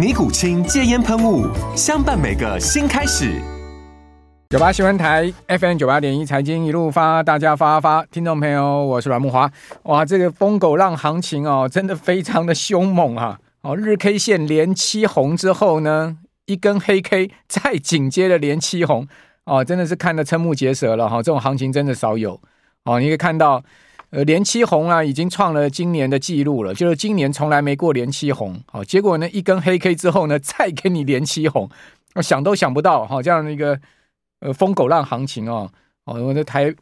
尼古清戒烟喷雾，相伴每个新开始。九八新闻台 FM 九八点一财经一路发，大家发发，听众朋友，我是阮慕华。哇，这个疯狗浪行情哦，真的非常的凶猛啊！哦，日 K 线连七红之后呢，一根黑 K 再紧接着连七红，哦，真的是看得瞠目结舌了哈！这种行情真的少有哦，你可以看到。呃，连七红啊，已经创了今年的记录了，就是今年从来没过连七红，好，结果呢，一根黑 K 之后呢，再给你连七红，我想都想不到，哈，这样的一个呃疯狗浪行情哦，哦，我的台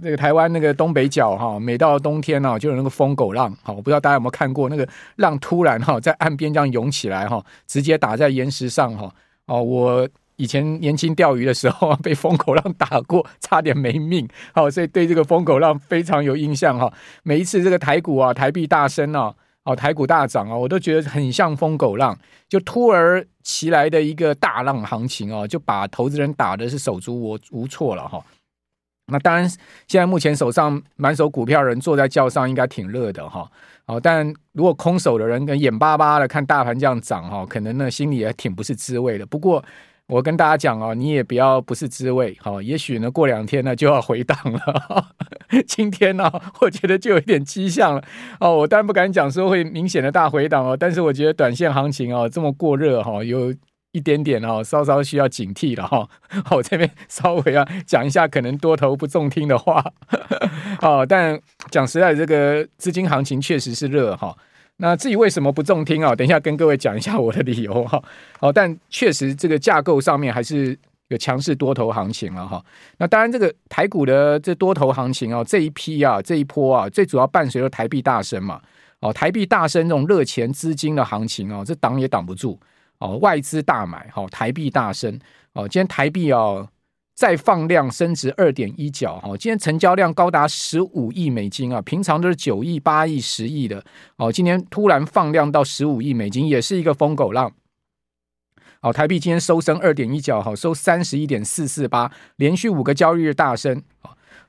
这个台湾那个东北角哈，每到冬天呢，就有那个疯狗浪，好，我不知道大家有没有看过那个浪突然哈在岸边这样涌起来哈，直接打在岩石上哈，哦，我。以前年轻钓鱼的时候啊，被疯狗浪打过，差点没命。好，所以对这个疯狗浪非常有印象哈。每一次这个台股啊，台币大升啊，哦，台股大涨啊，我都觉得很像疯狗浪，就突而其来的一个大浪行情啊，就把投资人打的是手足无无措了哈。那当然，现在目前手上满手股票人坐在轿上，应该挺热的哈。好，但如果空手的人跟眼巴巴的看大盘这样涨哈，可能呢心里也挺不是滋味的。不过，我跟大家讲哦，你也不要不是滋味，好，也许呢过两天呢就要回档了。今天呢，我觉得就有点迹象了哦。我当然不敢讲说会明显的大回档哦，但是我觉得短线行情哦这么过热哈，有一点点哦，稍稍需要警惕了哈。我这边稍微啊讲一下可能多头不中听的话哦，但讲实在，这个资金行情确实是热哈。那至于为什么不中听啊？等一下跟各位讲一下我的理由哈。好，但确实这个架构上面还是有强势多头行情了哈。那当然，这个台股的这多头行情啊，这一批啊，这一波啊，最主要伴随着台币大升嘛。哦，台币大升这种热钱资金的行情哦，这挡也挡不住哦。外资大买，好，台币大升哦。今天台币啊。再放量升值二点一角哈，今天成交量高达十五亿美金啊，平常都是九亿、八亿、十亿的哦，今天突然放量到十五亿美金，也是一个疯狗浪。好，台币今天收升二点一角，好，收三十一点四四八，连续五个交易日大升。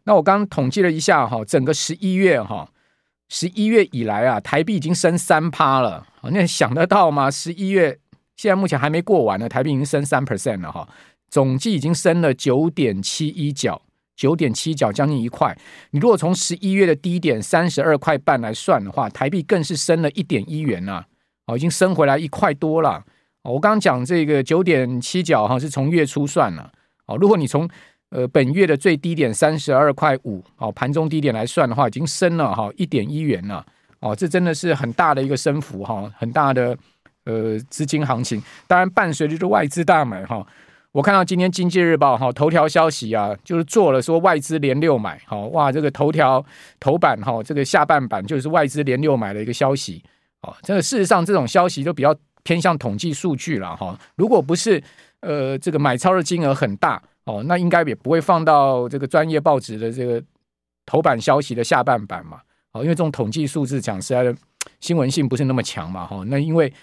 那我刚刚统计了一下哈，整个十一月哈，十一月以来啊，台币已经升三趴了。那想得到吗？十一月现在目前还没过完呢，台币已经升三 percent 了哈。总计已经升了九点七一角，九点七角将近一块。你如果从十一月的低点三十二块半来算的话，台币更是升了一点一元呐，哦，已经升回来一块多了。我刚刚讲这个九点七角哈，是从月初算了。哦，如果你从呃本月的最低点三十二块五，哦，盘中低点来算的话，已经升了哈一点一元了。哦，这真的是很大的一个升幅哈，很大的呃资金行情。当然伴随着这外资大买哈。我看到今天《经济日报》哈头条消息啊，就是做了说外资连六买，好哇，这个头条头版哈，这个下半版就是外资连六买的一个消息，哦，这个事实上这种消息都比较偏向统计数据了哈。如果不是呃这个买超的金额很大哦，那应该也不会放到这个专业报纸的这个头版消息的下半版嘛，哦，因为这种统计数字讲实在的新闻性不是那么强嘛，哈，那因为。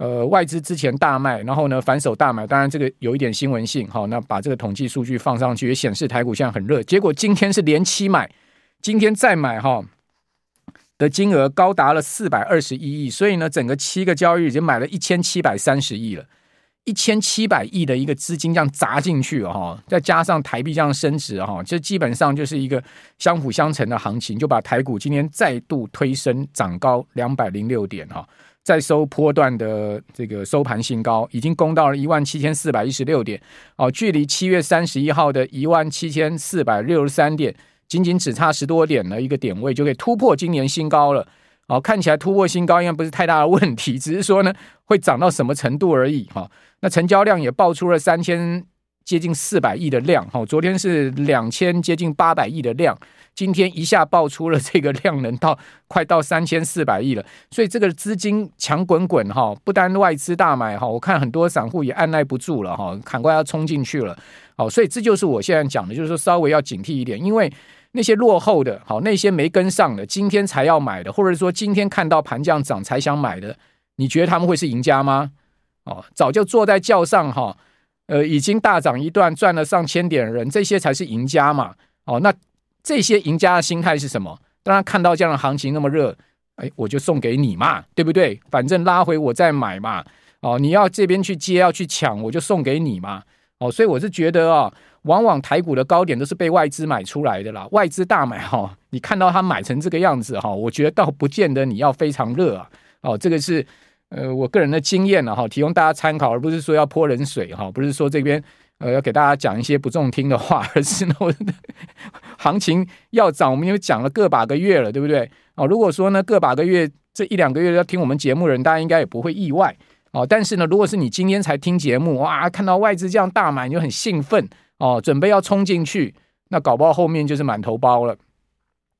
呃，外资之前大卖，然后呢反手大买，当然这个有一点新闻性，好，那把这个统计数据放上去，也显示台股现在很热。结果今天是连七买，今天再买哈的金额高达了四百二十一亿，所以呢，整个七个交易日已经买了一千七百三十亿了，一千七百亿的一个资金这样砸进去哈，再加上台币这样升值哈，这基本上就是一个相辅相成的行情，就把台股今天再度推升涨高两百零六点哈。再收波段的这个收盘新高，已经攻到了一万七千四百一十六点，哦，距离七月三十一号的一万七千四百六十三点，仅仅只差十多点的一个点位，就可以突破今年新高了。哦，看起来突破新高应该不是太大的问题，只是说呢，会涨到什么程度而已。哈，那成交量也爆出了三千接近四百亿的量，哈，昨天是两千接近八百亿的量。今天一下爆出了这个量能到快到三千四百亿了，所以这个资金强滚滚哈，不单外资大买哈，我看很多散户也按捺不住了哈，赶快要冲进去了，好，所以这就是我现在讲的，就是说稍微要警惕一点，因为那些落后的，好，那些没跟上的，今天才要买的，或者说今天看到盘降涨才想买的，你觉得他们会是赢家吗？哦，早就坐在轿上哈，呃，已经大涨一段赚了上千点人，这些才是赢家嘛，哦，那。这些赢家的心态是什么？当然看到这样的行情那么热，哎，我就送给你嘛，对不对？反正拉回我再买嘛。哦，你要这边去接要去抢，我就送给你嘛。哦，所以我是觉得啊、往往台股的高点都是被外资买出来的啦。外资大买哈、你看到他买成这个样子哈、我觉得倒不见得你要非常热啊。哦，这个是呃我个人的经验了哈，提供大家参考，而不是说要泼冷水哈，不是说这边。呃，要给大家讲一些不中听的话，而是呢，行情要涨，我们因为讲了个把个月了，对不对？哦，如果说呢，个把个月这一两个月要听我们节目的人，大家应该也不会意外哦。但是呢，如果是你今天才听节目，哇，看到外资这样大买，你就很兴奋哦，准备要冲进去，那搞不好后面就是满头包了。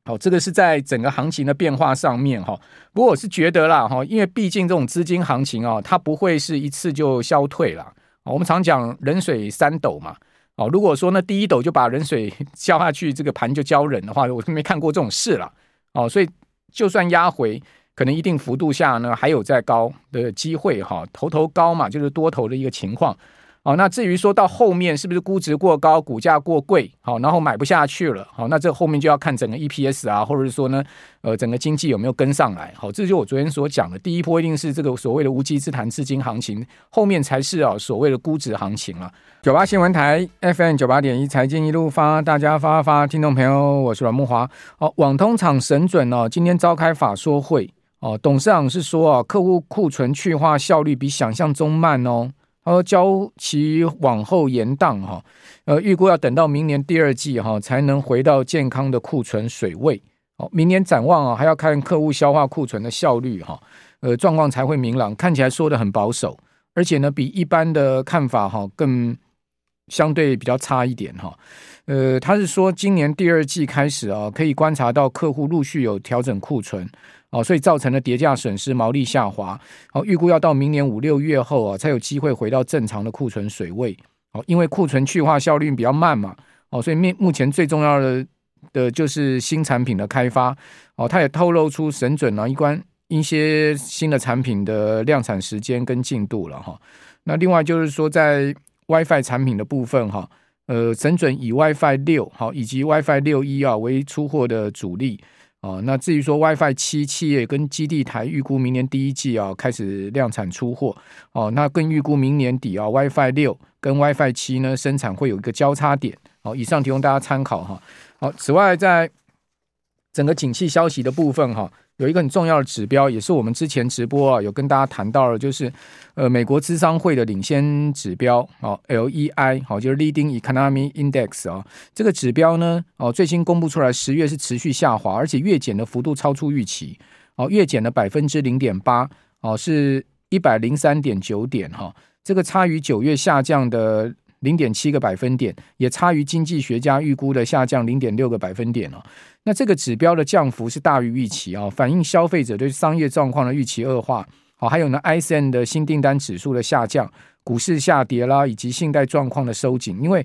好，这个是在整个行情的变化上面哈。不过我是觉得啦哈，因为毕竟这种资金行情啊，它不会是一次就消退了。我们常讲冷水三斗嘛，哦，如果说呢第一斗就把冷水 浇下去，这个盘就浇人的话，我是没看过这种事了，哦，所以就算压回，可能一定幅度下呢，还有再高的机会哈，头头高嘛，就是多头的一个情况。好，那至于说到后面是不是估值过高、股价过贵，好，然后买不下去了，好，那这后面就要看整个 EPS 啊，或者是说呢，呃，整个经济有没有跟上来，好，这就我昨天所讲的，第一波一定是这个所谓的无稽之谈资金行情，后面才是啊所谓的估值行情了。九八新闻台 FM 九八点一财经一路发，大家发发，听众朋友，我是阮木华。哦，网通厂神准哦，今天召开法说会哦，董事长是说啊，客户库存去化效率比想象中慢哦。呃，交期往后延宕哈，呃，预估要等到明年第二季哈，才能回到健康的库存水位。哦，明年展望啊，还要看客户消化库存的效率哈，呃，状况才会明朗。看起来说得很保守，而且呢，比一般的看法哈更相对比较差一点哈。呃，他是说今年第二季开始啊，可以观察到客户陆续有调整库存。哦，所以造成了跌价损失，毛利下滑。哦，预估要到明年五六月后啊，才有机会回到正常的库存水位。哦，因为库存去化效率比较慢嘛。哦，所以目目前最重要的的就是新产品的开发。哦，他也透露出神准啊，一关一些新的产品的量产时间跟进度了哈。那另外就是说，在 WiFi 产品的部分哈，呃，神准以 WiFi 六好以及 WiFi 六一啊为出货的主力。哦，那至于说 WiFi 七企业跟基地台预估明年第一季啊开始量产出货，哦，那更预估明年底啊 WiFi 六跟 WiFi 七呢生产会有一个交叉点。哦，以上提供大家参考哈。好，此外在整个景气消息的部分哈。有一个很重要的指标，也是我们之前直播啊有跟大家谈到的，就是呃美国咨商会的领先指标哦，LEI 好，就是 Leading Economy Index 啊，这个指标呢哦最新公布出来，十月是持续下滑，而且月减的幅度超出预期哦，月减了百分之零点八哦，是一百零三点九点哈，这个差于九月下降的零点七个百分点，也差于经济学家预估的下降零点六个百分点哦。那这个指标的降幅是大于预期啊，反映消费者对商业状况的预期恶化。好，还有呢，ISM 的新订单指数的下降，股市下跌啦，以及信贷状况的收紧。因为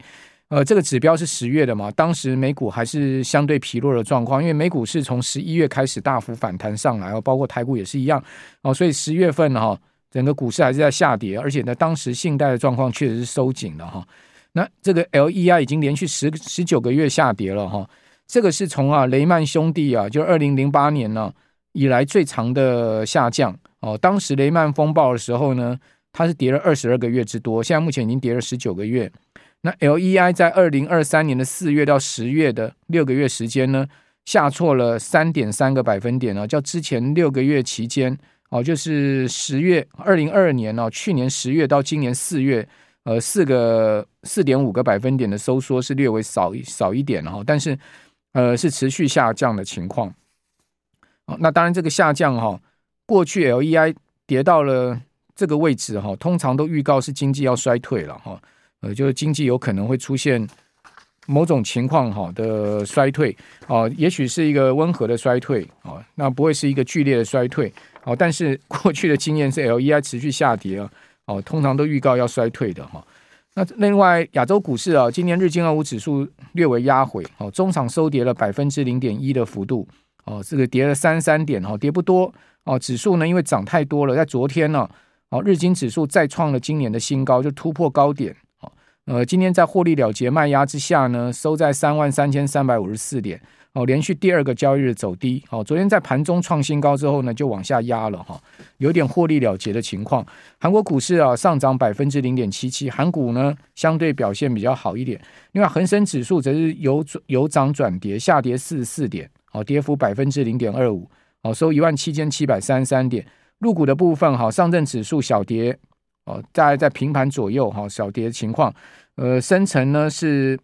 呃，这个指标是十月的嘛，当时美股还是相对疲弱的状况，因为美股是从十一月开始大幅反弹上来哦，包括台股也是一样哦，所以十月份哈，整个股市还是在下跌，而且呢，当时信贷的状况确实是收紧了哈。那这个 LEI 已经连续十十九个月下跌了哈。这个是从啊雷曼兄弟啊，就二零零八年呢、以来最长的下降哦。当时雷曼风暴的时候呢，它是跌了二十二个月之多，现在目前已经跌了十九个月。那 LEI 在二零二三年的四月到十月的六个月时间呢，下挫了三点三个百分点呢、啊，较之前六个月期间哦，就是十月二零二二年哦，去年十月到今年四月，呃，四个四点五个百分点的收缩是略微少少一点哈，但是呃是持续下降的情况。哦，那当然这个下降哈，过去 LEI 跌到了这个位置哈，通常都预告是经济要衰退了哈，呃，就是经济有可能会出现。某种情况哈的衰退哦，也许是一个温和的衰退哦，那不会是一个剧烈的衰退哦。但是过去的经验是 LEI 持续下跌啊，哦，通常都预告要衰退的哈。那另外亚洲股市啊，今年日经二五指数略微压回哦，中场收跌了百分之零点一的幅度哦，这个跌了三三点哦，跌不多哦。指数呢，因为涨太多了，在昨天呢哦，日经指数再创了今年的新高，就突破高点哦。呃，今天在获利了结卖压之下呢，收在三万三千三百五十四点，哦，连续第二个交易日走低，哦，昨天在盘中创新高之后呢，就往下压了哈，有点获利了结的情况。韩国股市啊，上涨百分之零点七七，韩股呢相对表现比较好一点。另外，恒生指数则是由由涨转跌，下跌四十四点，哦，跌幅百分之零点二五，哦，收一万七千七百三十三点。入股的部分哈，上证指数小跌。哦，在在平盘左右哈，小跌情况，呃，深成呢是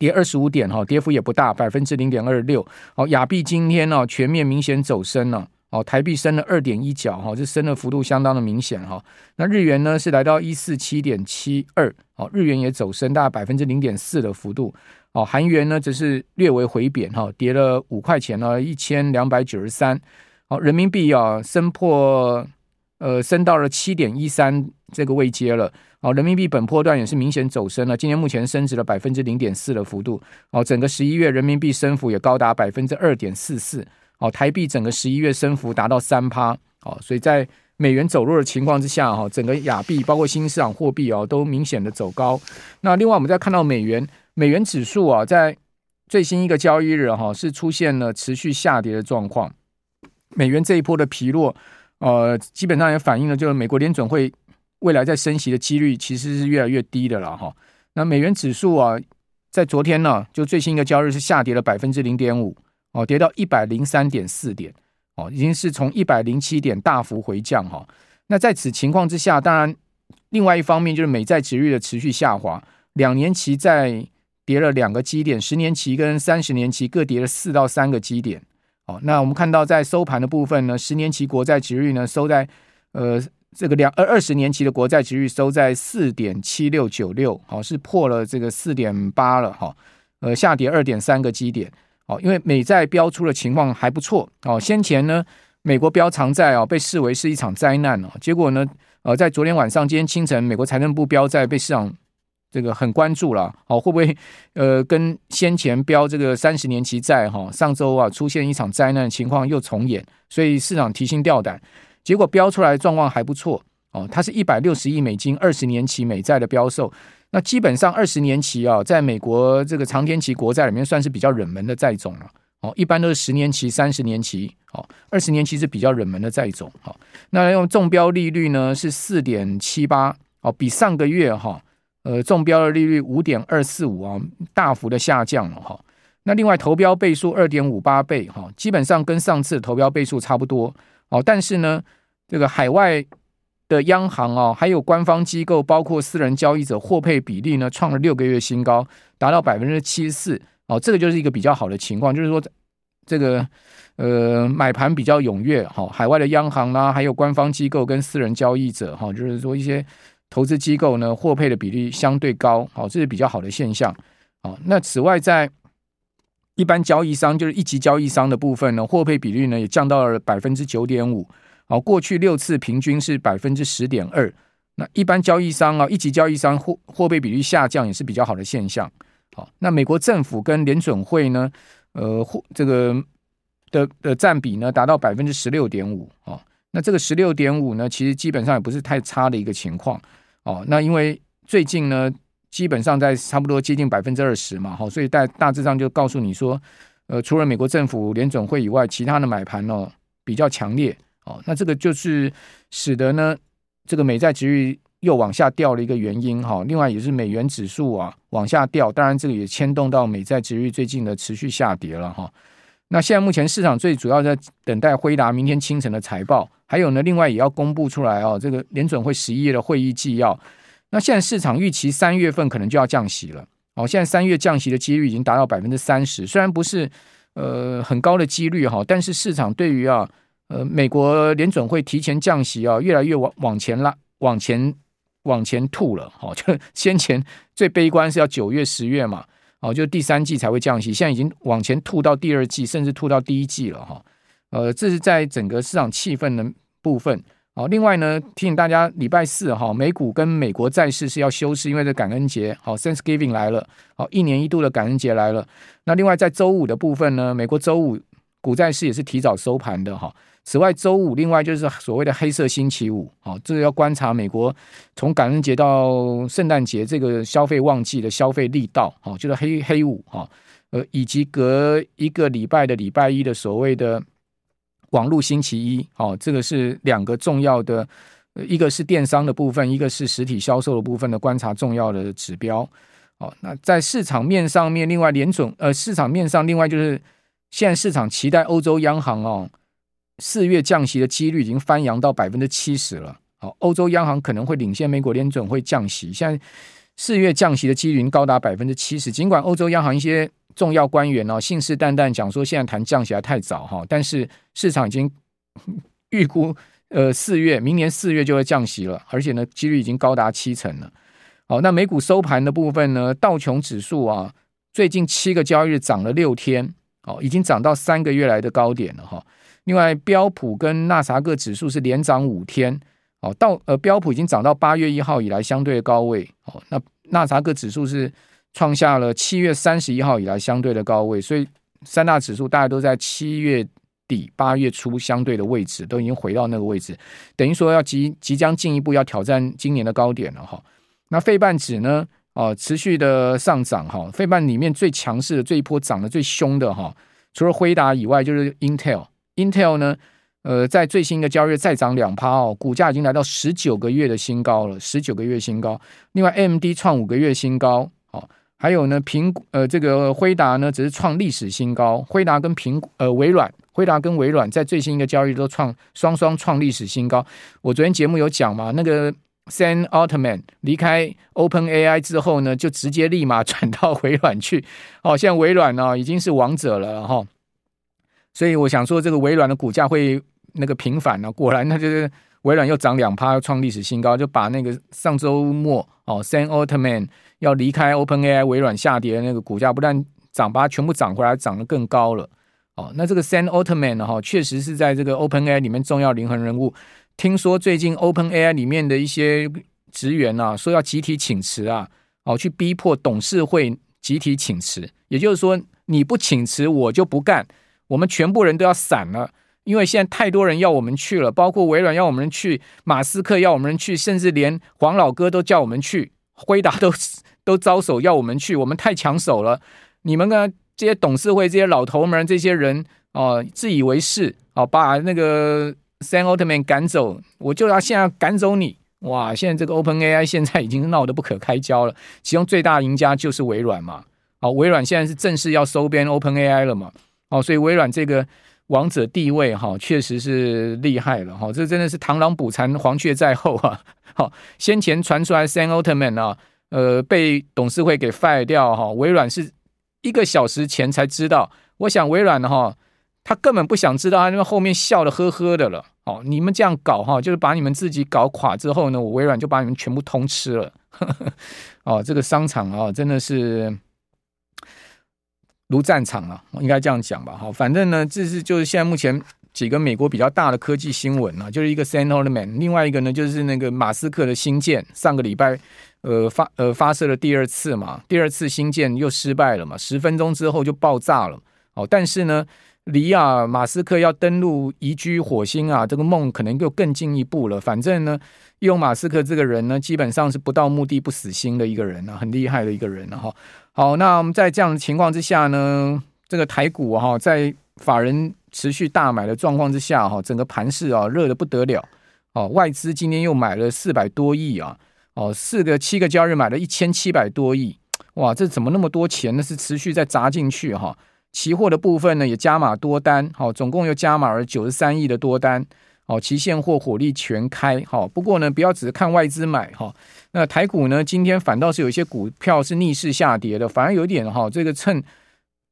跌二十五点哈，跌幅也不大，百分之零点二六。哦，亚币今天呢全面明显走升了，哦，台币升了二点一角哈，这升的幅度相当的明显哈。那日元呢是来到一四七点七二，哦，日元也走升，大概百分之零点四的幅度。哦，韩元呢只是略微回贬哈，跌了五块钱呢，一千两百九十三。好，人民币啊升破。呃，升到了七点一三这个位阶了。哦，人民币本波段也是明显走升了。今年目前升值了百分之零点四的幅度。哦，整个十一月人民币升幅也高达百分之二点四四。哦，台币整个十一月升幅达到三趴。哦，所以在美元走弱的情况之下，哈，整个亚币包括新市场货币哦，都明显的走高。那另外我们再看到美元，美元指数啊，在最新一个交易日哈，是出现了持续下跌的状况。美元这一波的疲弱。呃，基本上也反映了，就是美国联准会未来在升息的几率其实是越来越低的了哈。那美元指数啊，在昨天呢，就最新一个交易日是下跌了百分之零点五，哦，跌到一百零三点四点，哦，已经是从一百零七点大幅回降哈。那在此情况之下，当然，另外一方面就是美债殖率的持续下滑，两年期债跌了两个基点，十年期跟三十年期各跌了四到三个基点。那我们看到，在收盘的部分呢，十年期国债值率呢收在呃这个两二二十年期的国债值率收在四点七六九六，好，是破了这个四点八了哈，呃下跌二点三个基点，哦，因为美债标出的情况还不错哦，先前呢美国标长债啊被视为是一场灾难哦，结果呢呃在昨天晚上、今天清晨，美国财政部标债被市场。这个很关注了，好，会不会呃跟先前标这个三十年期债哈，上周啊出现一场灾难情况又重演，所以市场提心吊胆。结果标出来的状况还不错哦，它是一百六十亿美金二十年期美债的标售，那基本上二十年期啊，在美国这个长天期国债里面算是比较冷门的债种了哦，一般都是十年期、三十年期，哦，二十年期是比较冷门的债种，哦，那用中标利率呢是四点七八，哦，比上个月哈。呃，中标的利率五点二四五啊，大幅的下降了哈。那另外投标倍数二点五八倍哈，基本上跟上次投标倍数差不多哦。但是呢，这个海外的央行啊，还有官方机构，包括私人交易者获配比例呢，创了六个月新高，达到百分之七十四哦。这个就是一个比较好的情况，就是说这个呃买盘比较踊跃哈。海外的央行啦，还有官方机构跟私人交易者哈，就是说一些。投资机构呢，获配的比例相对高，好，这是比较好的现象。好，那此外，在一般交易商，就是一级交易商的部分呢，获配比率呢也降到了百分之九点五。好，过去六次平均是百分之十点二。那一般交易商啊，一级交易商获获配比率下降也是比较好的现象。好，那美国政府跟联准会呢，呃，货这个的的占比呢达到百分之十六点五。啊，那这个十六点五呢，其实基本上也不是太差的一个情况。哦，那因为最近呢，基本上在差不多接近百分之二十嘛，好，所以大大致上就告诉你说，呃，除了美国政府联准会以外，其他的买盘呢比较强烈，哦，那这个就是使得呢这个美债殖率又往下掉的一个原因哈。另外也是美元指数啊往下掉，当然这个也牵动到美债殖率最近的持续下跌了哈。那现在目前市场最主要在等待辉达明天清晨的财报，还有呢，另外也要公布出来哦，这个联准会十一月的会议纪要。那现在市场预期三月份可能就要降息了。哦，现在三月降息的几率已经达到百分之三十，虽然不是呃很高的几率哈，但是市场对于啊呃美国联准会提前降息啊，越来越往往前拉，往前往前吐了。哦，就先前最悲观是要九月、十月嘛。哦，就第三季才会降息，现在已经往前吐到第二季，甚至吐到第一季了哈。呃，这是在整个市场气氛的部分。好，另外呢，提醒大家，礼拜四哈，美股跟美国债市是要休市，因为这感恩节，好，Thanksgiving 来了，好，一年一度的感恩节来了。那另外在周五的部分呢，美国周五股债市也是提早收盘的哈。此外，周五另外就是所谓的黑色星期五，好，这个要观察美国从感恩节到圣诞节这个消费旺季的消费力道，好，就是黑黑五哈，呃，以及隔一个礼拜的礼拜一的所谓的。网络星期一，哦，这个是两个重要的，一个是电商的部分，一个是实体销售的部分的观察重要的指标。哦，那在市场面上面，另外联准，呃，市场面上另外就是现在市场期待欧洲央行哦，四月降息的几率已经翻扬到百分之七十了。哦，欧洲央行可能会领先美国联准会降息，现在四月降息的几率已经高达百分之七十，尽管欧洲央行一些。重要官员哦，信誓旦旦讲说现在谈降息还太早哈，但是市场已经 预估呃四月明年四月就会降息了，而且呢几率已经高达七成了。好，那美股收盘的部分呢，道琼指数啊，最近七个交易日涨了六天，哦，已经涨到三个月来的高点了哈。另外标普跟纳萨克指数是连涨五天，哦，到呃标普已经涨到八月一号以来相对高位，哦，那纳萨克指数是。创下了七月三十一号以来相对的高位，所以三大指数大概都在七月底八月初相对的位置，都已经回到那个位置，等于说要即即将进一步要挑战今年的高点了哈。那费半指呢？哦，持续的上涨哈。费半里面最强势的这一波涨得最凶的哈，除了辉达以外，就是 Intel。Intel 呢，呃，在最新的交易日再涨两趴哦，股价已经来到十九个月的新高了，十九个月新高。另外，AMD 创五个月新高，哦。还有呢，苹呃，这个辉达呢，只是创历史新高。辉达跟苹呃微软，辉达跟微软在最新一个交易都创双双创历史新高。我昨天节目有讲嘛，那个 Sam Altman 离开 OpenAI 之后呢，就直接立马转到微软去。哦，现在微软呢已经是王者了哈。所以我想说，这个微软的股价会那个平反呢，果然那就是微软又涨两趴，又创历史新高，就把那个上周末哦 Sam Altman。要离开 OpenAI 微软下跌的那个股价不但涨，把它全部涨回来，涨得更高了。哦，那这个 Sam Altman 呢？哈，确实是在这个 OpenAI 里面重要灵魂人物。听说最近 OpenAI 里面的一些职员啊，说要集体请辞啊，哦，去逼迫董事会集体请辞。也就是说，你不请辞，我就不干，我们全部人都要散了。因为现在太多人要我们去了，包括微软要我们去，马斯克要我们去，甚至连黄老哥都叫我们去，辉达都。都招手要我们去，我们太抢手了。你们呢？这些董事会这些老头们，这些人哦、自以为是哦，把那个 Sam Altman 赶走，我就要现在赶走你。哇！现在这个 OpenAI 现在已经闹得不可开交了，其中最大赢家就是微软嘛。哦，微软现在是正式要收编 OpenAI 了嘛。哦，所以微软这个王者地位哈、确实是厉害了哈、这真的是螳螂捕蝉，黄雀在后啊。好、先前传出来 Sam Altman 啊。呃，被董事会给 fire 掉哈，微软是一个小时前才知道。我想微软哈，他根本不想知道，他因为后面笑的呵呵的了。哦，你们这样搞哈，就是把你们自己搞垮之后呢，我微软就把你们全部通吃了。哦，这个商场啊，真的是如战场啊，应该这样讲吧。哈，反正呢，这是就是现在目前几个美国比较大的科技新闻啊，就是一个 Sam Altman，另外一个呢就是那个马斯克的星舰，上个礼拜。呃发呃发射了第二次嘛，第二次星舰又失败了嘛，十分钟之后就爆炸了。哦，但是呢，离啊马斯克要登陆移居火星啊，这个梦可能又更进一步了。反正呢，用马斯克这个人呢，基本上是不到目的不死心的一个人啊，很厉害的一个人哈、啊。好，那我们在这样的情况之下呢，这个台股哈、在法人持续大买的状况之下哈、整个盘市啊热得不得了。哦，外资今天又买了四百多亿啊。哦，四个七个交易日买了一千七百多亿，哇，这怎么那么多钱呢？是持续在砸进去哈。期货的部分呢也加码多单，好，总共又加码了九十三亿的多单。哦，期现货火力全开，好，不过呢，不要只是看外资买哈。那台股呢，今天反倒是有一些股票是逆势下跌的，反而有点哈，这个趁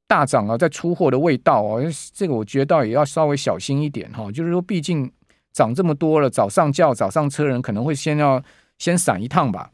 大涨啊，在出货的味道哦，这个我觉得倒也要稍微小心一点哈。就是说，毕竟涨这么多了，早上叫早上车人可能会先要先闪一趟吧。